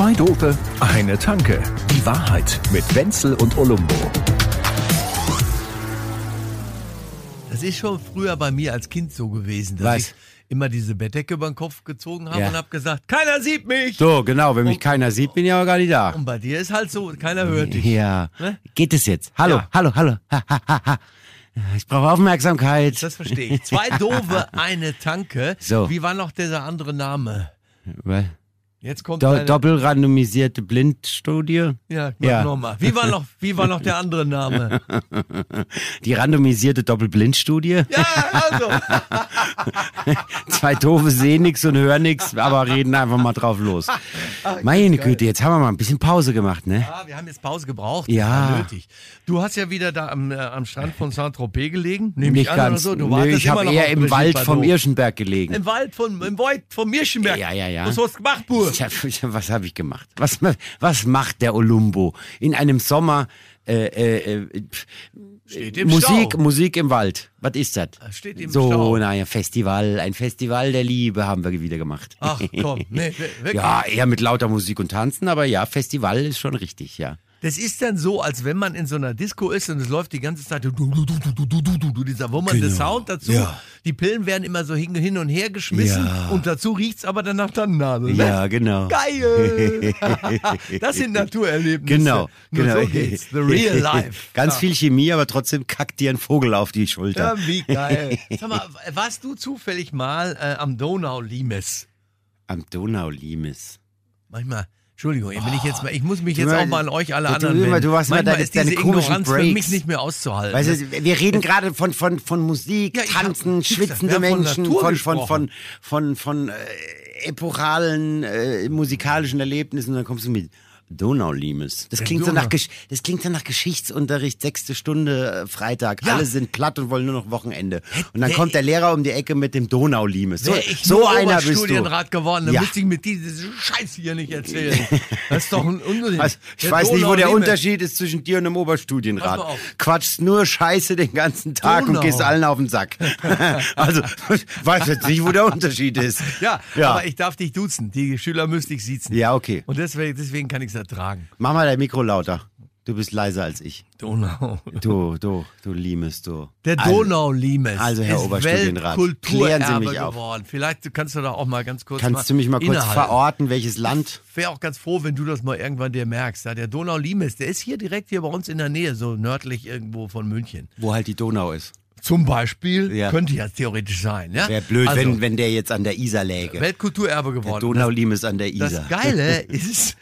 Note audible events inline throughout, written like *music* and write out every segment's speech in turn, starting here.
Zwei Dope, eine Tanke. Die Wahrheit mit Wenzel und Olumbo. Das ist schon früher bei mir als Kind so gewesen, dass Was? ich immer diese Bettdecke über den Kopf gezogen habe Ja. und habe gesagt, keiner sieht mich. So, genau, wenn mich keiner sieht, bin ich aber gar nicht da. Und bei dir ist halt so, keiner hört dich. Ja. Ne? Geht es jetzt? Hallo, Ja. hallo, hallo. Ha, ha, ha, ha. Ich brauche Aufmerksamkeit. Das verstehe ich. Zwei Dove, *laughs* eine Tanke. So. Wie war noch dieser andere Name? Was? Jetzt kommt Do doppelrandomisierte Blindstudie. Ja, Ja. nochmal. Wie war noch, wie war noch der andere Name? *laughs* Die randomisierte Doppelblindstudie. Ja, also. *laughs* Zwei Doofe sehen nix und hören nix, aber reden einfach mal drauf los. Meine Güte, jetzt haben wir mal ein bisschen Pause gemacht, ne? Ja, wir haben jetzt Pause gebraucht. Ja. Nötig. Du hast ja wieder da am, äh, am Strand von Saint-Tropez gelegen. Nehme ich Nicht an ganz. oder so. Du Nö, ich habe eher im Wald vom. Irschenberg gelegen. Im Wald von, im Wald vom Mirschenberg. Ja, ja, ja. Was hast du gemacht, Bur? *laughs* Tja, was habe ich gemacht? Was, was macht der Olumbo in einem Sommer? Äh, äh, äh, im Musik, Stau. Musik im Wald. Was ist das? Steht im so, Stau. naja, Festival, ein Festival der Liebe haben wir wieder gemacht. Ach komm, nee, *laughs* wirklich. ja, eher mit lauter Musik und Tanzen, aber ja, Festival ist schon richtig, ja. Das ist dann so, als wenn man in so einer Disco ist und es läuft die ganze Zeit du, du, du, du, du, du, du, du, dieser wummernde Genau. Sound dazu. Ja. Die Pillen werden immer so hin, hin und her geschmissen Ja. und dazu riecht's aber dann nach Tannennadel. Ne? Ja, genau. Geil! das sind Naturerlebnisse. Genau, Nur genau. so geht's. The real life. Ganz ja. viel Chemie, aber trotzdem kackt dir ein Vogel auf die Schulter. Ja, wie geil. Sag mal, warst du zufällig mal äh, am Donau-Limes? Am Donaulimes. Manchmal, Entschuldigung, wenn ich jetzt mal, ich muss mich jetzt auch mal an euch alle anderen du, wenden. du hast immer Manchmal deine- ist diese Ignoranz für Breaks. mich nicht mehr auszuhalten. Weißt du, wir reden gerade von, von, von Musik, Ja, Tanzen, gesagt, schwitzende von Menschen, von, von, von, von, von, äh, epochalen äh, musikalischen Erlebnissen und dann kommst du mit Donaulimes. Das klingt so nach das klingt so nach Geschichtsunterricht, sechste Stunde äh, Freitag. Ja. Alle sind platt und wollen nur noch Wochenende. Und dann wär kommt der Lehrer um die Ecke mit dem Donaulimes. So, ich so einer bist du. Oberstudienrat geworden, dann Ja. müsste ich mit diesem Scheiß hier nicht erzählen. *laughs* Das ist doch ein Unsinn. Also, ich Der weiß nicht, wo der. Unterschied ist zwischen dir und einem Oberstudienrat. Quatschst nur Scheiße den ganzen Tag Donau. und gehst allen auf den Sack. *laughs* also, ich *laughs* weiß jetzt nicht, wo der Unterschied ist. Ja, Ja. aber ich darf dich duzen. Die Schüler müsste ich siezen. Ja, okay. Und deswegen, deswegen kann ich es ertragen. Mach mal dein Mikro lauter. Du bist leiser als ich. Donau. Du, du, du Limes, du. Der Also, Donau-Limes also, Herr Oberstudienrat, klären Sie mich auf. geworden. Vielleicht kannst du da auch mal ganz kurz Kannst du mich mal kurz innehalten. verorten, welches Land? wäre auch ganz froh, wenn du das mal irgendwann dir merkst. Ja, der Donau-Limes, der ist hier direkt hier bei uns in der Nähe, so nördlich irgendwo von München. Wo halt die Donau ist. Zum Beispiel Ja. könnte ja theoretisch sein. Ja? Wäre blöd, also, wenn, wenn der jetzt an der Isar läge. Weltkulturerbe Der geworden. Donaulimes an der Das Isar. Geile *laughs* ist,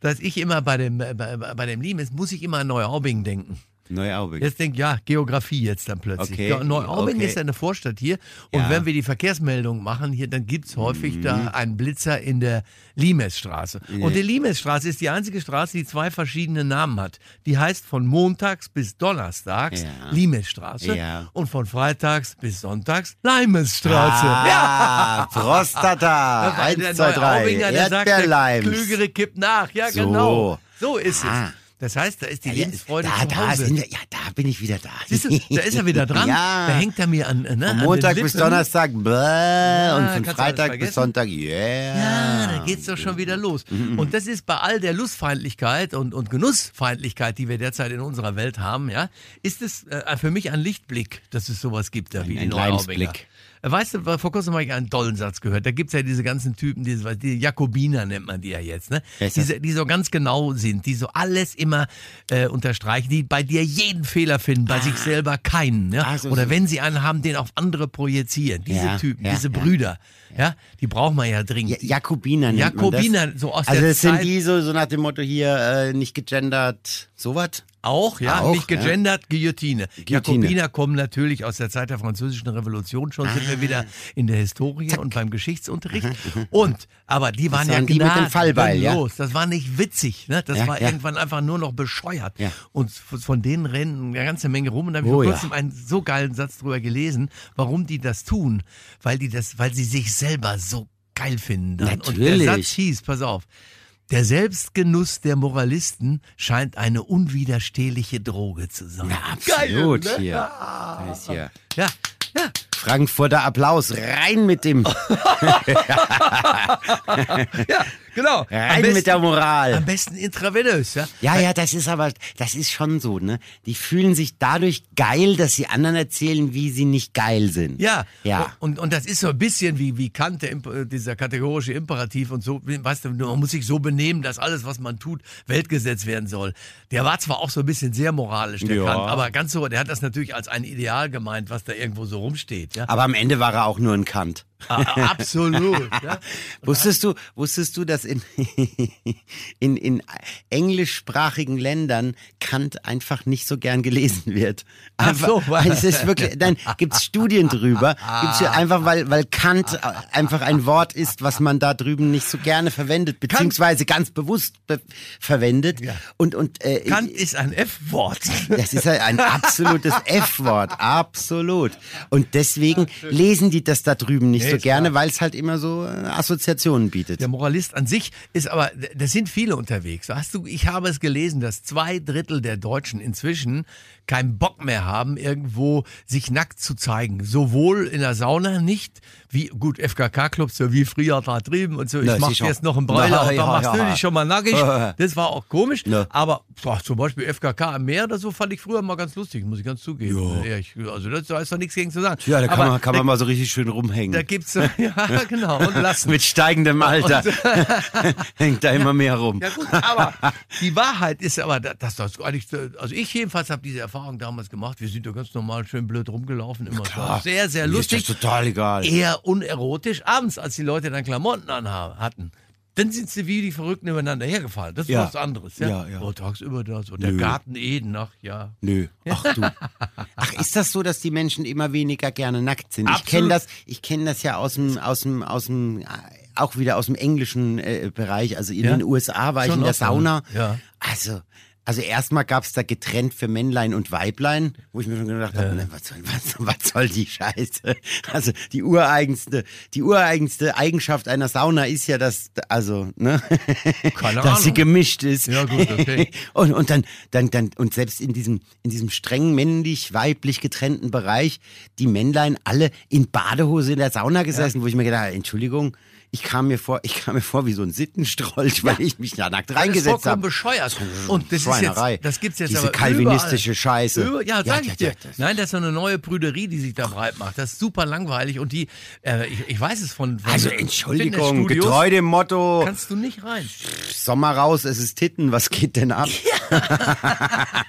dass ich immer bei dem, bei, bei dem Limes muss ich immer an Neuaubing denken. Neuaubing. Jetzt denk ja, Geografie jetzt dann plötzlich. Okay, Ja, Neuaubing okay. ist eine Vorstadt hier. Und Ja. wenn wir die Verkehrsmeldung machen hier, dann gibt's häufig da einen Blitzer in der Limesstraße. Und die Limesstraße ist die einzige Straße, die zwei verschiedene Namen hat. Die heißt von montags bis donnerstags Ja. Limesstraße Ja. und von freitags bis sonntags Limesstraße. ja. Ah, Prostata. *laughs* Weil Eins, zwei, drei. Der sagt, der Erdbeerleims. Klügere kippt nach. Ja, So. genau. So ist Ah. es. Das heißt, da ist die Ja, Lebensfreude da, zu da Hause. sind wir, ja, da bin ich wieder da. Siehst du, da ist er wieder *laughs* dran. Ja. Da hängt er mir an, ne, Von an Montag den bis. Donnerstag, bläh, und von Freitag bis? Sonntag, yeah. Ja, da geht's doch schon wieder los. Mhm, Und das ist bei all der Lustfeindlichkeit und, und Genussfeindlichkeit, die wir derzeit in unserer Welt haben, ja, ist es äh, für mich ein Lichtblick, dass es sowas gibt da wie ein die Neuaubinger. Leidensblick. Äh, Weißt du, vor kurzem habe ich einen tollen Satz gehört. Da gibt's ja diese ganzen Typen, diese, die Jakobiner nennt man die ja jetzt, ne? Diese, die so ganz genau sind, die so alles immer äh, unterstreichen, die bei dir jeden Fehler finden, bei sich selber keinen. Ja? Ah, so, Oder so. wenn sie einen haben, den auf andere projizieren. Diese Ja, Typen, ja, diese. Brüder, ja, die braucht man ja dringend. Ja, Jakobiner nennt Jakobiner, so aus Also der das sind Zeit- die so, so nach dem Motto hier, äh, nicht gegendert, sowas? Auch, ja, Auch, nicht gegendert, Guillotine. Guillotine. Jakobiner kommen natürlich aus der Zeit der französischen Revolution. Schon sind Ah. wir wieder in der Historie und beim Geschichtsunterricht. Und, aber die waren ja waren die mit dem Fallbeil, ja? Das war nicht witzig, ne? Das Ja, war ja. irgendwann einfach nur noch bescheuert. Ja. Und von denen rennen eine ganze Menge rum. Und da habe ich Oh, vor ja. kurzem einen so geilen Satz drüber gelesen, warum die das tun. Weil die das, weil sie sich selber so geil finden. Dann. Und der Natürlich. Satz hieß, pass auf. Der Selbstgenuss der Moralisten scheint eine unwiderstehliche Droge zu sein. Ja, absolut Geil, ne? hier. Da ist hier. Ja, ja. Frankfurter Applaus, rein mit dem. *laughs* Ja, Genau. Am Rein besten- mit der Moral. Am besten intravenös, ja? Ja, ja, das ist aber, das ist schon so, ne? Die fühlen sich dadurch geil, dass sie anderen erzählen, wie sie nicht geil sind. Ja, Ja. Und, und das ist so ein bisschen wie, wie Kant, der, äh, dieser kategorische Imperativ und so, weißt du, man muss sich so benehmen, dass alles, was man tut, Weltgesetz werden soll. Der war zwar auch so ein bisschen sehr moralisch, der Ja. Kant, aber ganz so, der hat das natürlich als ein Ideal gemeint, was da irgendwo so rumsteht. Ja? Aber am Ende war er auch nur ein Kant. Ah, Absolut. Ja? *laughs* Wusstest du, wusstest du, dass in, *laughs* in, in englischsprachigen Ländern Kant einfach nicht so gern gelesen wird? Ach Einfach, so, weil- es ist wirklich, dann gibt's Studien drüber. Gibt's ja einfach, weil, weil Kant einfach ein Wort ist, was man da drüben nicht so gerne verwendet, beziehungsweise ganz bewusst be verwendet. Ja. Und, und, äh, Kant ist ein F-Wort. *laughs* das ist ein absolutes F-Wort, absolut. Und deswegen lesen die das da drüben nicht Nee, so gerne, weil es halt immer so äh, Assoziationen bietet. Der Moralist an sich ist aber, da sind viele unterwegs. Hast du, ich habe es gelesen, dass zwei Drittel der Deutschen inzwischen keinen Bock mehr haben, irgendwo sich nackt zu zeigen. Sowohl in der Sauna nicht, wie, gut, FKK-Clubs, so wie früher da drüben und so. Ich Na, mach jetzt noch einen Bräuler *laughs* dann ja, machst du ja. dich schon mal nackig. *laughs* Das war auch komisch. Na. Aber boah, zum Beispiel FKK am Meer oder so fand ich früher mal ganz lustig, muss ich ganz zugeben. Ja. ich, also das, da ist doch nichts gegen zu sagen. Ja, da kann, Aber man, kann man mal so richtig schön rumhängen. Gibt's, *laughs* *laughs* ja, genau, und lassen. Mit steigendem Alter *laughs* hängt da immer mehr rum. Ja gut, aber die Wahrheit ist aber, dass das eigentlich, also ich jedenfalls habe diese Erfahrung damals gemacht. Wir sind ja ganz normal schön blöd rumgelaufen, immer so. sehr, sehr Mir ist lustig. das total egal. Eher unerotisch. Abends, als die Leute dann Klamotten anhaben hatten, dann sind sie wie die Verrückten übereinander hergefallen. Das ist Ja. was anderes. Ja, Ja, ja. Oh, tagsüber das. Und der Nö. Garten Eden, ach ja. Nö. Ach du. Ach, ist das so, dass die Menschen immer weniger gerne nackt sind? Ich Absolut. kenne das, ich kenne das ja aus dem, aus dem, aus dem, äh, auch wieder aus dem englischen äh, Bereich. Also in Ja? den USA war ich Schon in der so. Sauna. Ja. Also, also erstmal gab's da getrennt für Männlein und Weiblein, wo ich mir schon gedacht habe, ne, was, soll, was, was soll die Scheiße? Also die ureigenste, die ureigenste Eigenschaft einer Sauna ist ja, dass, also, ne, Keine dass sie Ahnung. gemischt ist. Ja, gut, okay. *laughs* Und, und dann, dann, dann, und selbst in diesem, in diesem streng männlich-weiblich getrennten Bereich, die Männlein alle in Badehose in der Sauna gesessen, wo ich mir gedacht habe, Entschuldigung, ich kam mir vor, ich kam mir vor wie so ein Sittenstrolch, weil ich mich da nackt Das ist reingesetzt vollkommen habe. bescheuert. Und das ist jetzt, das gibt's jetzt Diese aber kalvinistische überall. Scheiße. Über, ja, sag Ja, ich dir. ja, das- Nein, das ist so eine neue Brüderie, die sich da breit macht. Das ist super langweilig und die, äh, ich, ich weiß es von, von Also Entschuldigung, getreu dem Motto, Kannst du nicht rein. Sommer raus, es ist Titten, was geht denn ab? *laughs*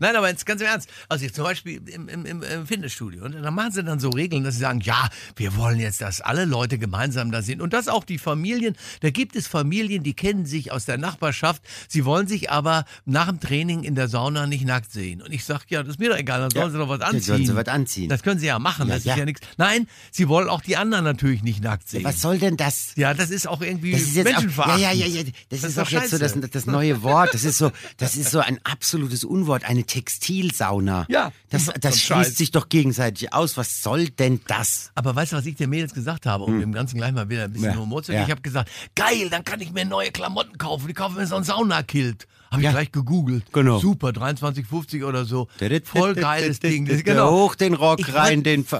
Nein, aber jetzt ganz im Ernst. Also jetzt zum Beispiel im, im, im, Fitnessstudio. Und dann machen sie dann so Regeln, dass sie sagen, ja, wir wollen jetzt, dass alle Leute gemeinsam da sind. Und das auch die Familien. Da gibt es Familien, die kennen sich aus der Nachbarschaft. Sie wollen sich aber nach dem Training in der Sauna nicht nackt sehen. Und ich sag, ja, das ist mir doch egal, dann sollen sie doch was anziehen. sollen sie was anziehen. Das können sie ja machen, Ja, das ja. ist ja nichts. Nein, sie wollen auch die anderen natürlich nicht nackt sehen. Was soll denn das? Ja, das ist auch irgendwie Das ist jetzt auch, ja, menschenverachtend. ja, ja, ja, das, Das ist ist auch doch jetzt so das, das neue Wort. Das ist so, das ist so ein absolutes Unwort, eine Textilsauna. Ja, das, das schließt Scheiß. sich doch gegenseitig aus. Was soll denn das? Aber weißt du, was ich den Mädels gesagt habe, um dem Ganzen gleich mal wieder ein bisschen. Ja, Humor zu ja. Ich habe gesagt, geil, dann kann ich mir neue Klamotten kaufen. Ich kaufe mir so ein Saunakilt. Habe ich Ja. gleich gegoogelt. Genau. Super, 23,50 oder so. Voll geiles Ding. Genau. Hoch den Rock Ich rein, den. *laughs*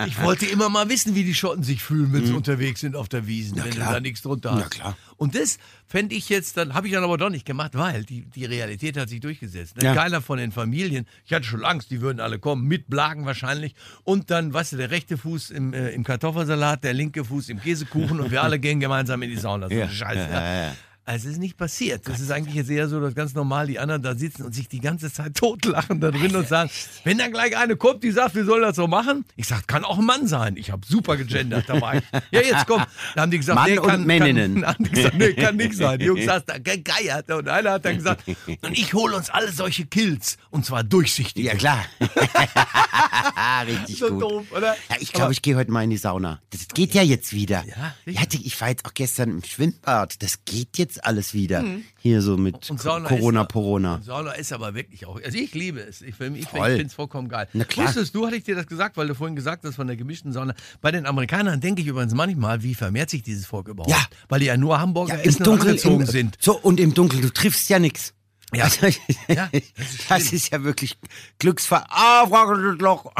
Ja, ich wollte immer mal wissen, wie die Schotten sich fühlen, wenn sie unterwegs sind auf der Wiesen, wenn klar. du da nichts drunter hast. Na klar. Und das fände ich jetzt, dann habe ich dann aber doch nicht gemacht, weil die, die Realität hat sich durchgesetzt. Ne? Ja. Keiner von den Familien, ich hatte schon Angst, die würden alle kommen, mit Blagen wahrscheinlich. Und dann, weißt du, der rechte Fuß im, äh, im Kartoffelsalat, der linke Fuß im Käsekuchen und wir alle gehen gemeinsam in die Sauna. So Ja. Scheiße. Ja, es ist nicht passiert. Das ist eigentlich jetzt eher so, dass ganz normal die anderen da sitzen und sich die ganze Zeit *laughs* totlachen da drin und sagen, wenn dann gleich eine kommt, die sagt, wir sollen das so machen. Ich sag, kann auch ein Mann sein. Ich habe super gegendert dabei. *laughs* Ja, jetzt komm. Da haben die gesagt, Mann nee, und kann, Männinnen. Kann, *laughs* haben die gesagt, nee, kann nicht sein. Die Jungs saßen da gegeiert und einer hat dann gesagt, und ich hole uns alle solche Kills und zwar durchsichtig. ja, klar. Richtig So gut. doof, oder? Ja, ich glaube, ich gehe heute mal in die Sauna. Das geht ja jetzt wieder. Ja, ja ich war jetzt auch gestern im Schwimmbad. Das geht jetzt alles wieder. Hier so mit Mhm. Und Sauna Corona, ist, Corona. Und Sauna ist aber wirklich auch. Also ich liebe es. Ich, ich, ich Voll. finde es vollkommen geil. Na klar. Wusstest du, hatte ich dir das gesagt, weil du vorhin gesagt hast von der gemischten Sauna. Bei den Amerikanern denke ich übrigens manchmal, wie vermehrt sich dieses Volk überhaupt? Ja. Weil die ja nur Hamburger Ja, im essen und Dunkeln angezogen im, sind. So, und im Dunkeln, du triffst ja nix. Ja. Also, Ja, das *laughs* das, ist ist ja wirklich Glücksfall. Ah, Frau Loch.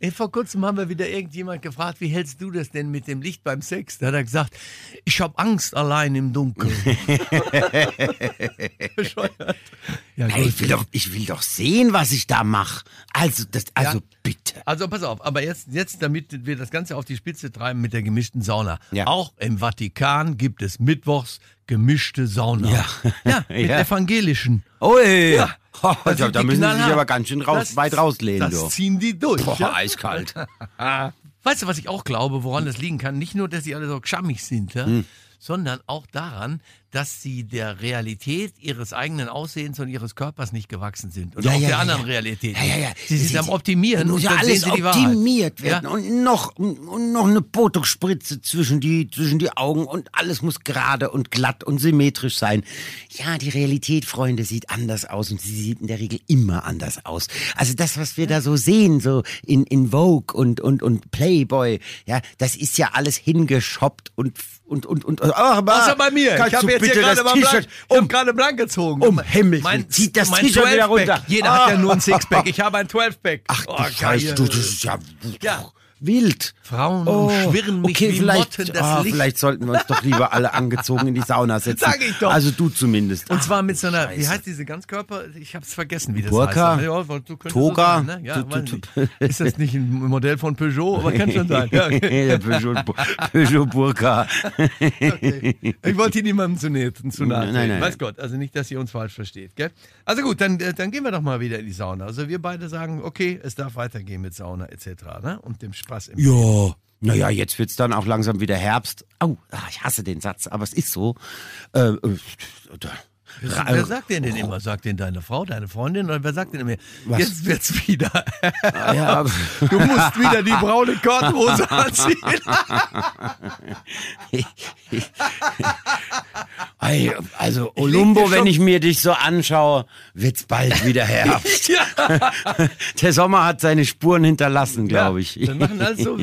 Ey, vor kurzem haben wir wieder irgendjemand gefragt, wie hältst du das denn mit dem Licht beim Sex? Da hat er gesagt, ich habe Angst allein im Dunkeln. *laughs* Bescheuert. ja, gut. ich, will doch, ich will doch sehen, was ich da mache. Also, das, also Ja. bitte. Also pass auf, aber jetzt, jetzt, damit wir das Ganze auf die Spitze treiben mit der gemischten Sauna. Ja. Auch im Vatikan gibt es mittwochs gemischte Sauna. Ja. Ja, *laughs* mit Ja. evangelischen. Ui. Ja. Oh, da, da müssen sie sich aber ganz schön raus, Das- weit rauslehnen. Das du. ziehen die durch. Boah, ja? eiskalt. *laughs* Weißt du, was ich auch glaube, woran das liegen kann? Nicht nur, dass sie alle so schammig sind, ja? Hm. sondern auch daran, dass sie der Realität ihres eigenen Aussehens und ihres Körpers nicht gewachsen sind. Und Ja, auch ja, der ja, anderen. Realität. Ja, ja, ja. Sie sind Sie- am Optimieren muss und ja alles sehen sie die Wahrheit. optimiert werden und noch und noch eine Botox-Spritze zwischen die zwischen die Augen und alles muss gerade und glatt und symmetrisch sein. Ja, die Realität, Freunde, sieht anders aus und sie sieht in der Regel immer anders aus. Also das, was wir da so sehen, so in in Vogue und und und Playboy, ja, das ist ja alles hingeschoppt und und und und. Oh, aber Außer bei mir. Ich habe jetzt bitte gerade das T-Shirt um gerade blank gezogen. um Himmels Willen, zieht das T-Shirt wieder 12-Pack. runter. Jeder Ah. hat ja nur ein Sixpack. Ich habe ein 12-Pack. Ach Oh, du Scheiße, du, das ist ja, Ja. Wild. Frauen umschwirren mich wie vielleicht, Motten das ah, Licht. vielleicht sollten wir uns doch lieber alle angezogen in die Sauna *laughs* setzen. Sag ich doch. Also du zumindest. Und zwar mit so einer, wie Scheiße. heißt diese Ganzkörper? Ich hab's vergessen, wie das Burka? heißt. Ja, du Toga? So sein, ne? ja, tu- nicht. Ist das nicht ein Modell von Peugeot? Aber kann schon sein. *laughs* Ja, okay. Peugeot, Peugeot Burka. *laughs* Ich wollte hier niemandem zu nahe, zu nahe Nein, treten. nein, Weiß nein. Gott, also nicht, dass ihr uns falsch versteht. Gell? Also gut, dann, äh, dann gehen wir doch mal wieder in die Sauna. Also wir beide sagen, okay, es darf weitergehen mit Sauna etc. Ne? Und dem Spaß im Ja. Naja, jetzt wird's dann auch langsam wieder Herbst. Au, ah, ich hasse den Satz, aber es ist so. Äh, äh, Wer sagt den denn immer? Sagt den deine Frau, deine Freundin? Oder wer sagt denn immer, Was? jetzt wird's wieder. ja, aber- *laughs* Du musst wieder die braune Korthose anziehen. *laughs* Also Olumbo, wenn ich mir dich so anschaue, wird's bald wieder Herbst. *laughs* Der Sommer hat seine Spuren hinterlassen, glaube ich. Wir machen alles so,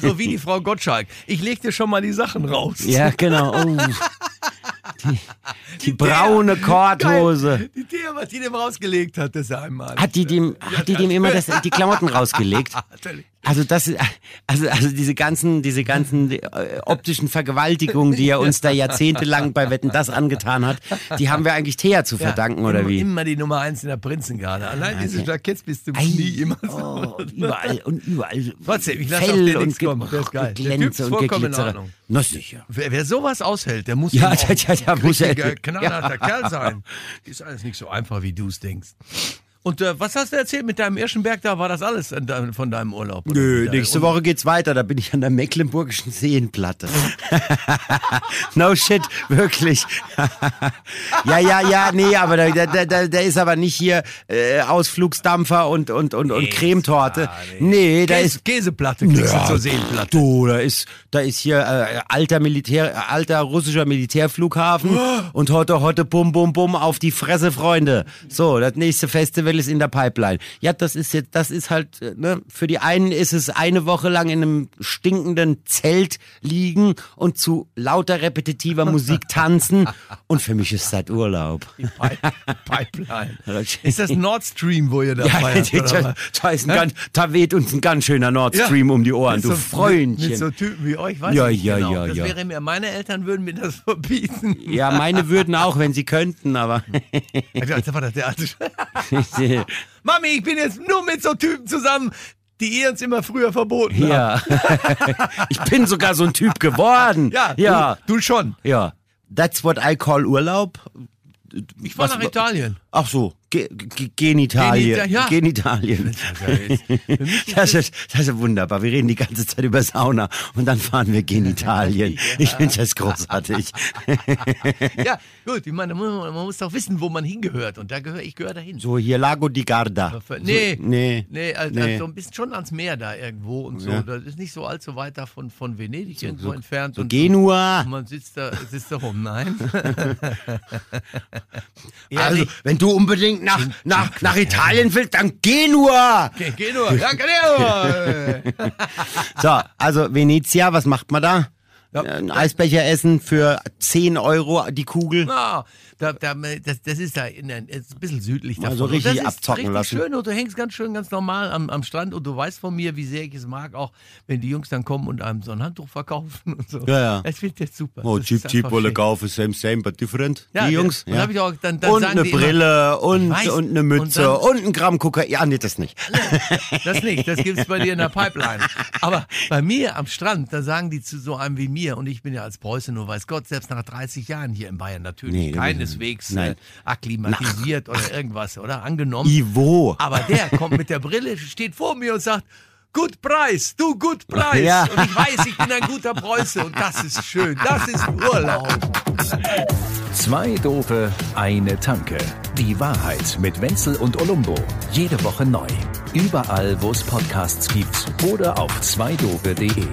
so wie die Frau Gottschalk. Ich leg dir schon mal die Sachen raus. Ja, genau. Oh. *laughs* Die, die braune Korthose. Die Thea, was die dem rausgelegt hat, das einmal. Hat die dem, hat die dem immer *laughs* das, die Klamotten rausgelegt? Natürlich. Also das, also, also diese ganzen, diese ganzen äh, optischen Vergewaltigungen, die er uns da jahrzehntelang bei Wetten das angetan hat, die haben wir eigentlich Thea zu verdanken, oder immer, wie? Immer die Nummer eins in der Prinzengarde. Allein diese Jacketts bist du Ei, nie immer so. oh, überall und überall. *laughs* Trotzdem, ich lass auf Fell den und kommen. Der ist geil. Glänze und vollkommen in Geglitzere. Ordnung. Na sicher. Wer, wer sowas aushält, der muss Ja, *laughs* ja, ja, ja, ein muss richtiger, knallharter Kerl sein. Ist alles nicht so einfach, wie du es denkst. Und äh, was hast du erzählt mit deinem Irschenberg da? War das alles deinem- von deinem Urlaub? Nö, nächste Woche geht's weiter. Da bin ich an der Mecklenburgischen Seenplatte. *laughs* no shit, wirklich. *laughs* ja, ja, ja, nee, aber da, da, da, da ist aber nicht hier äh, Ausflugsdampfer und, und, und, und Nee, Cremetorte. ah, Nee, da Käse, ist. Käseplatte kriegst du zur Seenplatte. Du, da ist, da ist hier äh, alter Militär, alter russischer Militärflughafen *gasps* und heute, heute, bum, bum, bum, auf die Fresse, Freunde. So, das nächste Festival ist in der Pipeline. Ja, das ist jetzt, das ist halt, äh, ne, für die einen ist es eine Woche lang in einem stinkenden Zelt liegen und zu lauter repetitiver Musik *laughs* tanzen und für mich ist das Urlaub. Pi- Pipeline. *laughs* Ist das Nord Stream, wo ihr da Ja, feiert? *laughs* da, ist ein ganz, da weht uns ein ganz schöner Nord Stream um die Ohren, du so- Freundchen. Mit so Typen wie euch, weiß Ja, ich ja, genau. ja, das ja. wäre mir, meine Eltern würden mir das verbieten. Ja, meine würden auch, wenn sie könnten, aber. Das war das der alte Sch- *laughs* Mami, ich bin jetzt nur mit so Typen zusammen, die ihr uns immer früher verboten habt. ja. *laughs* ich bin sogar so ein Typ geworden. Ja, ja. Du, du schon. Ja. That's what I call Urlaub. Ich war Was- nach Italien. Ach so, Ge Ge Genitalien. Genita- ja. Genitalien. *laughs* Das ist, das ist wunderbar. Wir reden die ganze Zeit über Sauna und dann fahren wir Genitalien. Ich finde das großartig. *laughs* ja, gut, ich meine, man, muss doch wissen, wo man hingehört. Und da gehöre ich gehöre dahin. So, hier Lago di Garda. Nee, So, nee. nee, also, Nee. also ein bisschen schon ans Meer da irgendwo und so. Ja. Das ist nicht so allzu weit davon von Venedig irgendwo entfernt. So und Genua. man sitzt da, sitzt da rum. Nein. *laughs* Also, Ehrlich. Wenn du unbedingt nach, nach, nach Italien willst, dann Genua. Okay, geh nur. Ja, geh nur. *laughs* So, also Venezia, was macht man da? Ja. Ein Eisbecher essen für 10 Euro die Kugel. Na, da, da, das, das ist da in, ist ein bisschen südlich davon. so Und richtig das ist abzocken richtig lassen. schön und du hängst ganz schön, ganz normal am, am Strand und du weißt von mir, wie sehr ich es mag, auch wenn die Jungs dann kommen und einem so ein Handtuch verkaufen und so. Ja, ja. Das wird jetzt super. Oh, Das cheap, cheap, wolle kaufen, same, same, but different. Ja, die ja. Jungs. Und hab ich auch- dann- dann und eine die immer- Brille und, weiß. und eine Mütze Und und, dann- ein Gramm Kokain. Ja, nee, das nicht. *laughs* Das nicht, das gibt's bei dir in der Pipeline. Aber bei mir am Strand, da sagen die zu so einem wie mir, und ich bin ja als Preuße nur weiß Gott, selbst nach 30 Jahren hier in Bayern natürlich Nee, keineswegs äh, nein. akklimatisiert oder irgendwas, oder? Angenommen. Ivo. Aber der kommt mit der Brille, steht vor mir und sagt, Gut Preis, du gut Preis. Ja. Und ich weiß, ich bin ein guter Preuße und das ist schön. Das ist Urlaub. Zwei Dope, eine Tanke. Die Wahrheit mit Wenzel und Olumbo. Jede Woche neu. Überall, wo es Podcasts gibt oder auf zweidope.de.